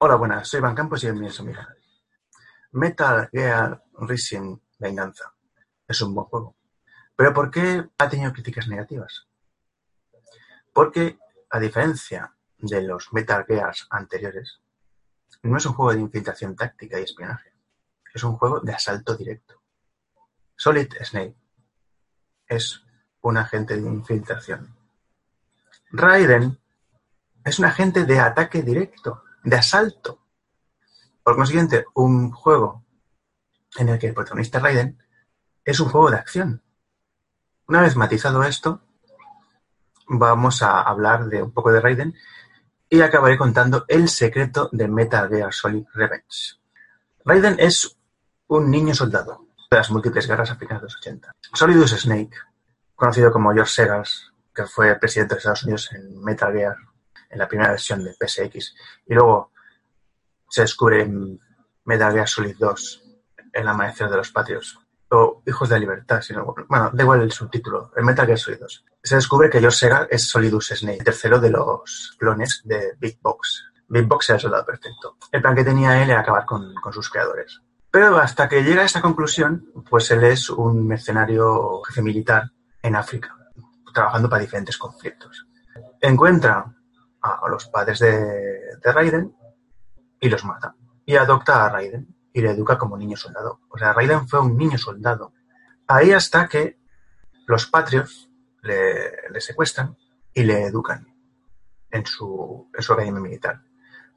Hola, buenas, soy Van Campos y bienvenidos a mi. Metal Gear Rising Venganza es un buen juego. Pero ¿por qué ha tenido críticas negativas? Porque, a diferencia de los Metal Gears anteriores, no es un juego de infiltración táctica y espionaje. Es un juego de asalto directo. Solid Snake es un agente de infiltración. Raiden es un agente de ataque directo de asalto. Por consiguiente, un juego en el que el protagonista Raiden es un juego de acción. Una vez matizado esto, vamos a hablar de un poco de Raiden y acabaré contando el secreto de Metal Gear Solid Revenge. Raiden es un niño soldado de las múltiples guerras africanas de los 80. Solidus Snake, conocido como George Segas, que fue presidente de Estados Unidos en Metal Gear en la primera versión de PSX. Y luego se descubre en Metal Gear Solid 2, El Amanecer de los Patios, o Hijos de la Libertad, sino, bueno, da igual el subtítulo, en Metal Gear Solid 2. Se descubre que George es Solidus Snake, el tercero de los clones de Big Box. Big Box era el soldado perfecto. El plan que tenía él era acabar con, con sus creadores. Pero hasta que llega a esta conclusión, pues él es un mercenario jefe militar en África, trabajando para diferentes conflictos. Encuentra a los padres de, Raiden y los mata. Y adopta a Raiden y le educa como niño soldado. O sea, Raiden fue un niño soldado. Ahí hasta que los patrios le, secuestran y le educan en su, en su academia militar.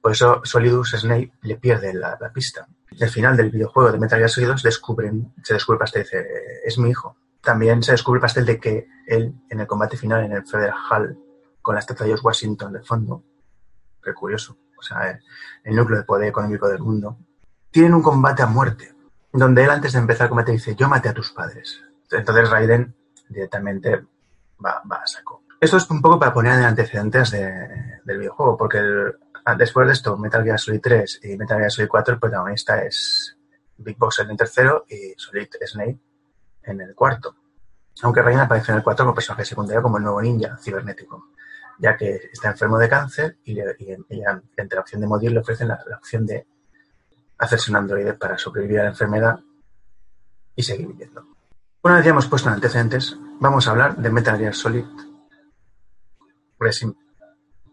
Por eso Solidus Snake le pierde la, pista. Al final del videojuego de Metal Gear Solid 2 descubren, se descubre el pastel dice, es mi hijo. También se descubre el pastel de que él, en el combate final en el Federal Hall con la estatua de George Washington de fondo. Qué curioso. O sea, el núcleo de poder económico del mundo. Tienen un combate a muerte, donde él antes de empezar el combate dice, yo maté a tus padres. Entonces Raiden directamente va, a saco. Esto es un poco para poner en antecedentes del videojuego, porque después de esto, Metal Gear Solid 3 y Metal Gear Solid 4, el protagonista es Big Boss en el tercero y Solid Snake en el cuarto. Aunque Raiden aparece en el 4 como personaje secundario como el nuevo ninja cibernético ya que está enfermo de cáncer y, entre la opción de morir le ofrecen la, opción de hacerse un androide para sobrevivir a la enfermedad y seguir viviendo. Una vez ya hemos puesto en antecedentes, vamos a hablar de Metal Gear Solid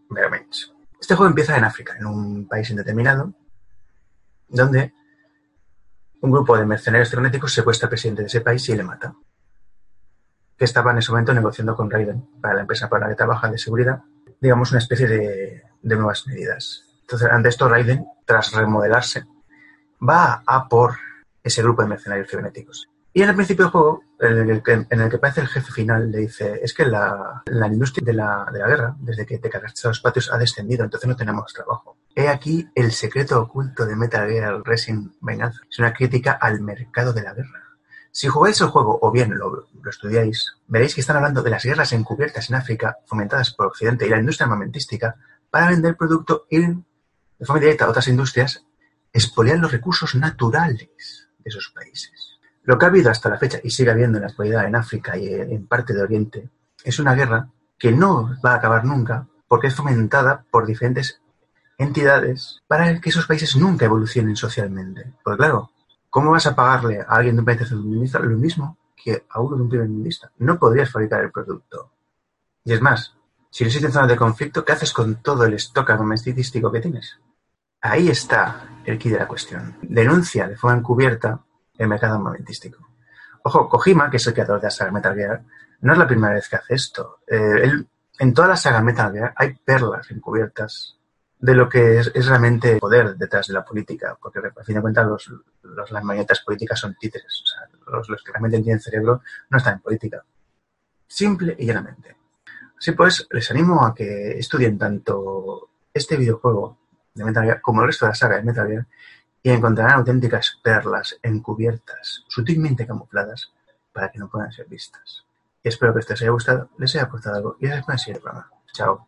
Revenge. Este juego empieza en África, en un país indeterminado, donde un grupo de mercenarios cibernéticos secuestra al presidente de ese país y le mata que estaba en ese momento negociando con Raiden para la empresa para la que trabaja de seguridad, digamos, una especie de, nuevas medidas. Entonces, ante esto, Raiden, tras remodelarse, va a por ese grupo de mercenarios cibernéticos. Y en el principio del juego, en el que, en el que parece el jefe final, le dice, es que la, industria de la, de la, guerra, desde que te cargaste los patios, ha descendido, entonces no tenemos trabajo. He aquí el secreto oculto de Metal Gear Racing Venganza. Es una crítica al mercado de la guerra. Si jugáis el juego o bien lo, estudiáis, veréis que están hablando de las guerras encubiertas en África fomentadas por Occidente y la industria armamentística para vender producto y, de forma directa a otras industrias, expoliar los recursos naturales de esos países. Lo que ha habido hasta la fecha y sigue habiendo en la actualidad en África y en parte de Oriente es una guerra que no va a acabar nunca porque es fomentada por diferentes entidades para que esos países nunca evolucionen socialmente. Porque claro, ¿Cómo vas a pagarle a alguien de un país tercermundista lo mismo que a uno de un primer? No podrías fabricar el producto. Y es más, si no existen zonas de conflicto, ¿qué haces con todo el stock armamentístico que tienes? Ahí está el key de la cuestión. Denuncia de forma encubierta el mercado armamentístico. Ojo, Kojima, que es el creador de la saga Metal Gear, no es la primera vez que hace esto. Eh, en toda la saga Metal Gear hay perlas encubiertas de lo que es, realmente poder detrás de la política, porque a fin de cuentas los, las marionetas políticas son títeres, o sea, los, los, que realmente tienen cerebro no están en política. Simple y llanamente. Así pues, les animo a que estudien tanto este videojuego de Metal Gear, como el resto de la saga de Metal Gear, y encontrarán auténticas perlas encubiertas, sutilmente camufladas, para que no puedan ser vistas. Y espero que esto les haya gustado, les haya aportado algo y les pueda seguir el programa. Chao.